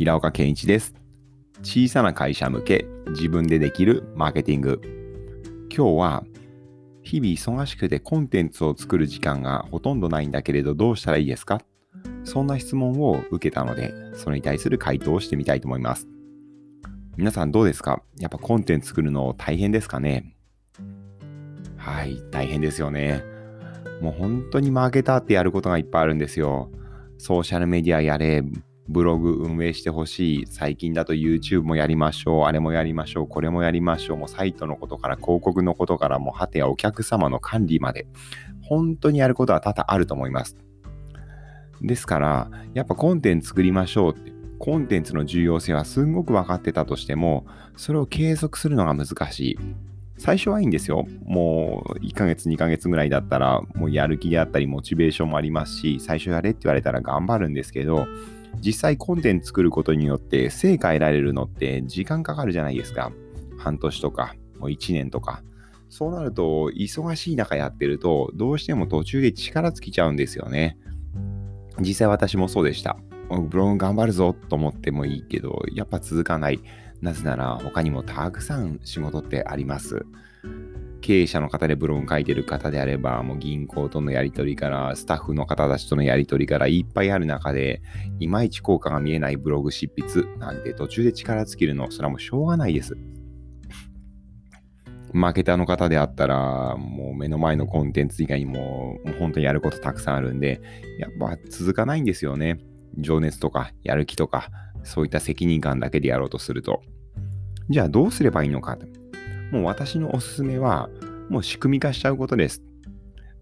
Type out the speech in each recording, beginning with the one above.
平岡健一です。小さな会社向け自分でできるマーケティング。今日は日々忙しくてコンテンツを作る時間がほとんどないんだけれどどうしたらいいですか？そんな質問を受けたので、それに対する回答をしてみたいと思います。皆さんどうですか？やっぱコンテンツ作るの大変ですかね？はい、大変ですよね。もう本当にマーケターってやることがいっぱいあるんですよ。ソーシャルメディアやれ、ブログ運営してほしい。最近だと YouTube もやりましょう。あれもやりましょう。これもやりましょう。もうサイトのことから広告のことからもはてやお客様の管理まで。本当にやることは多々あると思います。ですから、やっぱコンテンツ作りましょうって。コンテンツの重要性はすんごく分かってたとしても、それを継続するのが難しい。最初はいいんですよ。もう1ヶ月、2ヶ月ぐらいだったら、もうやる気であったり、モチベーションもありますし、最初やれって言われたら頑張るんですけど、実際コンテンツ作ることによって成果得られるのって時間かかるじゃないですか。半年とか、もう1年とか。そうなると、忙しい中やってると、どうしても途中で力尽きちゃうんですよね。実際私もそうでした。ブログ頑張るぞと思ってもいいけど、やっぱ続かない。なぜなら他にもたくさん仕事ってあります。経営者の方でブログ書いてる方であれば、もう銀行とのやり取りから、スタッフの方たちとのやり取りからいっぱいある中で、いまいち効果が見えないブログ執筆なんて途中で力尽きるの、それはもうしょうがないです。マーケターの方であったら、もう目の前のコンテンツ以外にも、もう本当にやることたくさんあるんで、やっぱ続かないんですよね。情熱とか、やる気とか、そういった責任感だけでやろうとすると。じゃあどうすればいいのか。もう私のおすすめは、もう仕組み化しちゃうことです。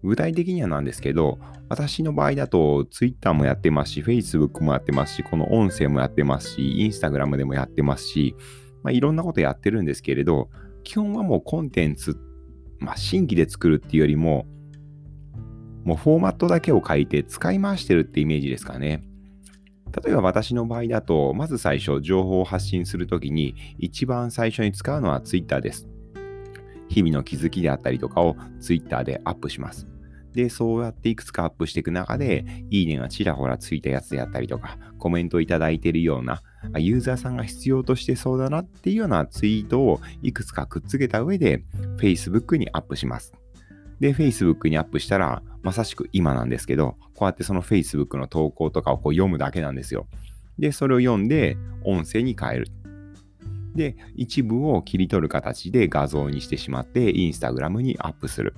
具体的にはなんですけど、私の場合だと Twitter もやってますし、Facebook もやってますし、この音声もやってますし、Instagram でもやってますし、まあ、いろんなことやってるんですけれど、基本はもうコンテンツ、まあ、新規で作るっていうよりも、もうフォーマットだけを書いて使い回してるってイメージですかね。例えば私の場合だと、まず最初、情報を発信するときに、一番最初に使うのは Twitter です。日々の気づきであったりとかを Twitter でアップします。で、そうやっていくつかアップしていく中で、いいねがちらほらついたやつであったりとか、コメントいただいているような、ユーザーさんが必要としてそうだなっていうようなツイートをいくつかくっつけた上で、Facebook にアップします。で、Facebook にアップしたら、まさしく今なんですけど、こうやってその Facebook の投稿とかをこう読むだけなんですよ。で、それを読んで、音声に変える。で、一部を切り取る形で画像にしてしまって、Instagram にアップする。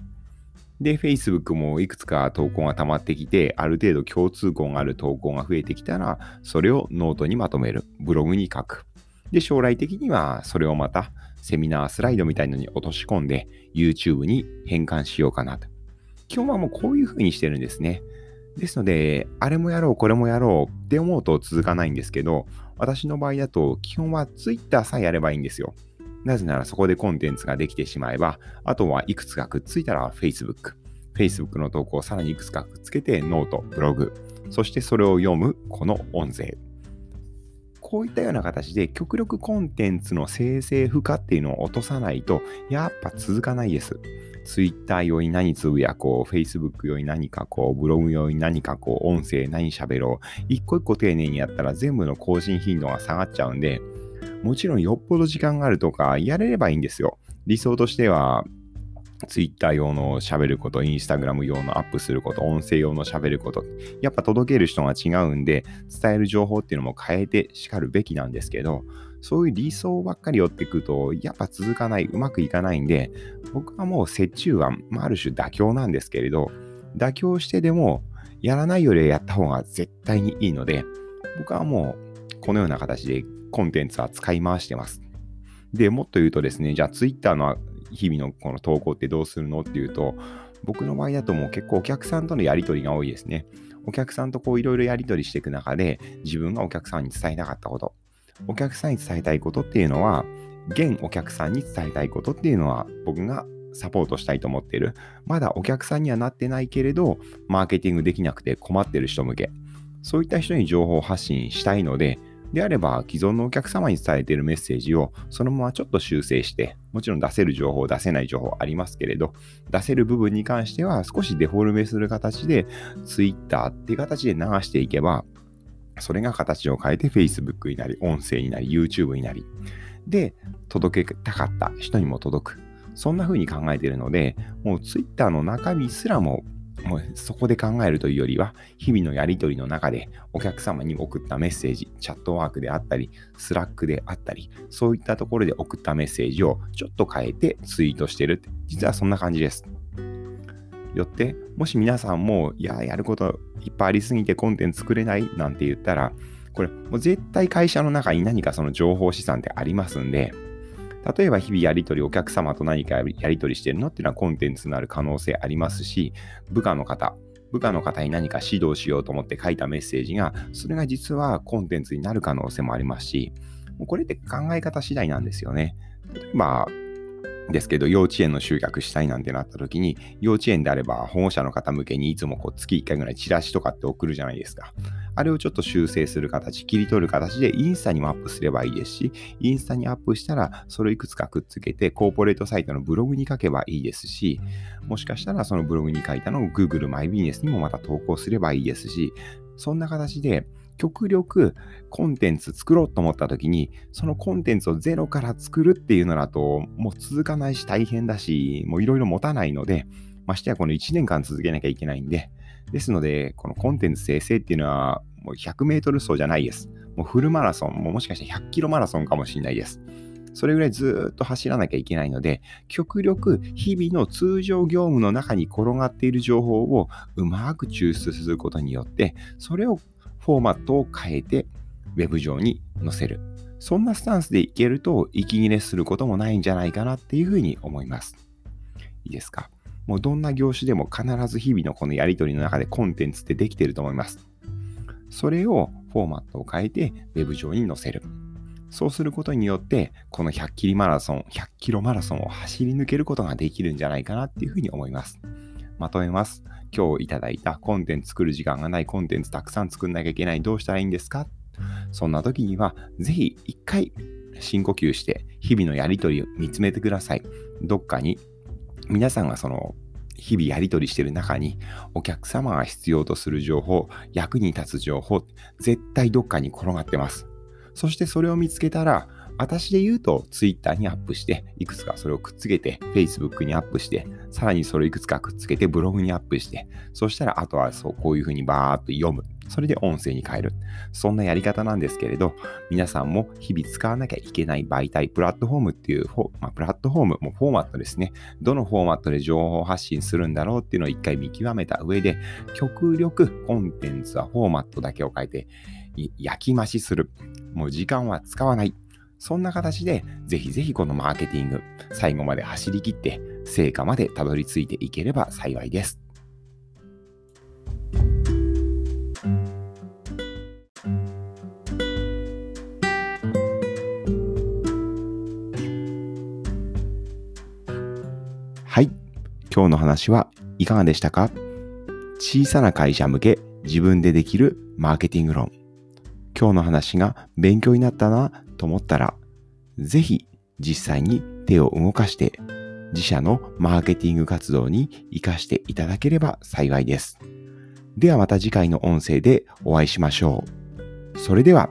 で、Facebook もいくつか投稿が溜まってきて、ある程度共通項がある投稿が増えてきたら、それをノートにまとめる。ブログに書く。で、将来的にはそれをまたセミナースライドみたいのに落とし込んで YouTube に変換しようかなと。基本はもうこういう風にしてるんですね。ですので、あれもやろう、これもやろうって思うと続かないんですけど、私の場合だと基本は Twitter さえやればいいんですよ。なぜならそこでコンテンツができてしまえば、あとはいくつかくっついたら Facebook。Facebook の投稿をさらにいくつかくっつけてノート、ブログ。そしてそれを読むこの音声。こういったような形で極力コンテンツの生成負荷っていうのを落とさないと、やっぱ続かないです。Twitter 用に何つぶやこう、Facebook 用に何かこう、ブログ用に何かこう、音声何喋ろう。一個一個丁寧にやったら全部の更新頻度が下がっちゃうんで、もちろんよっぽど時間があるとか、やれればいいんですよ。理想としては、Twitter 用の喋ること、Instagram 用のアップすること、音声用の喋ること、やっぱ届ける人が違うんで、伝える情報っていうのも変えてしかるべきなんですけど、そういう理想ばっかり寄ってくると、やっぱ続かない、うまくいかないんで、僕はもう折衷案、まあ、ある種妥協なんですけれど、妥協してでも、やらないよりはやった方が絶対にいいので、僕はもうこのような形でコンテンツは使い回してます。で、もっと言うとですね、じゃあ Twitter の日々のこの投稿ってどうするのっていうと、僕の場合だともう結構お客さんとのやり取りが多いですね。お客さんとこういろいろやり取りしていく中で、自分がお客さんに伝えたかったこと、お客さんに伝えたいことっていうのは、現お客さんに伝えたいことっていうのは、僕がサポートしたいと思っている。まだお客さんにはなってないけれど、マーケティングできなくて困ってる人向け。そういった人に情報を発信したいので、であれば、既存のお客様に伝えているメッセージをそのままちょっと修正して、もちろん出せる情報、出せない情報ありますけれど、出せる部分に関しては少しデフォルメする形で、Twitter っていう形で流していけば、それが形を変えて Facebook になり、音声になり、YouTube になり、で、届けたかった人にも届く。そんな風に考えているので、もう Twitter の中身すらももうそこで考えるというよりは、日々のやりとりの中でお客様に送ったメッセージ、チャットワークであったり、スラックであったり、そういったところで送ったメッセージをちょっと変えてツイートしてる、実はそんな感じです。よって、もし皆さんも、いや、やることいっぱいありすぎてコンテンツ作れないなんて言ったら、これ、もう絶対会社の中に何かその情報資産ってありますんで、例えば日々やり取り、お客様と何かやり取りしてるのっていうのはコンテンツになる可能性ありますし、部下の方、部下の方に何か指導しようと思って書いたメッセージが、それが実はコンテンツになる可能性もありますし、これって考え方次第なんですよね。まあ、ですけど、幼稚園の集客したいなんてなった時に、幼稚園であれば保護者の方向けにいつもこう月1回ぐらいチラシとかって送るじゃないですか。あれをちょっと修正する形、切り取る形でインスタにもアップすればいいですし、インスタにアップしたらそれをいくつかくっつけてコーポレートサイトのブログに書けばいいですし、もしかしたらそのブログに書いたのを Google マイビジネスにもまた投稿すればいいですし、そんな形で極力コンテンツ作ろうと思った時に、そのコンテンツをゼロから作るっていうのだと、もう続かないし大変だし、もういろいろ持たないので、ましてやこの1年間続けなきゃいけないんで、ですので、このコンテンツ生成っていうのは、もう100メートル走じゃないです。もうフルマラソン、ももしかして100キロマラソンかもしれないです。それぐらいずっと走らなきゃいけないので、極力日々の通常業務の中に転がっている情報をうまく抽出することによって、それをフォーマットを変えて Web 上に載せる。そんなスタンスでいけると息切れすることもないんじゃないかなっていうふうに思います。いいですか？もうどんな業種でも必ず日々のこのやり取りの中でコンテンツってできてると思います。それをフォーマットを変えて Web 上に載せる。そうすることによって、この100キロマラソン、100キロマラソンを走り抜けることができるんじゃないかなっていうふうに思います。まとめます。今日いただいたコンテンツ作る時間がないコンテンツたくさん作んなきゃいけない。どうしたらいいんですか？そんな時には、ぜひ一回深呼吸して、日々のやりとりを見つめてください。どっかに、皆さんがその、日々やりとりしている中に、お客様が必要とする情報、役に立つ情報、絶対どっかに転がってます。そしてそれを見つけたら、私で言うと Twitter にアップして、いくつかそれをくっつけて Facebook にアップして、さらにそれをいくつかくっつけてブログにアップして、そしたらあとはそうこういうふうにバーっと読む。それで音声に変える。そんなやり方なんですけれど、皆さんも日々使わなきゃいけない媒体、プラットフォームっていう、まあ、プラットフォーム、もフォーマットですね。どのフォーマットで情報発信するんだろうっていうのを一回見極めた上で、極力コンテンツはフォーマットだけを変えて、焼き増しする。もう時間は使わない。そんな形で、ぜひぜひこのマーケティング、最後まで走り切って、成果までたどり着いていければ幸いです。はい。今日の話はいかがでしたか？小さな会社向け自分でできるマーケティング論。今日の話が勉強になったなと思ったら、ぜひ実際に手を動かして自社のマーケティング活動に活かしていただければ幸いです。ではまた次回の音声でお会いしましょう。それでは。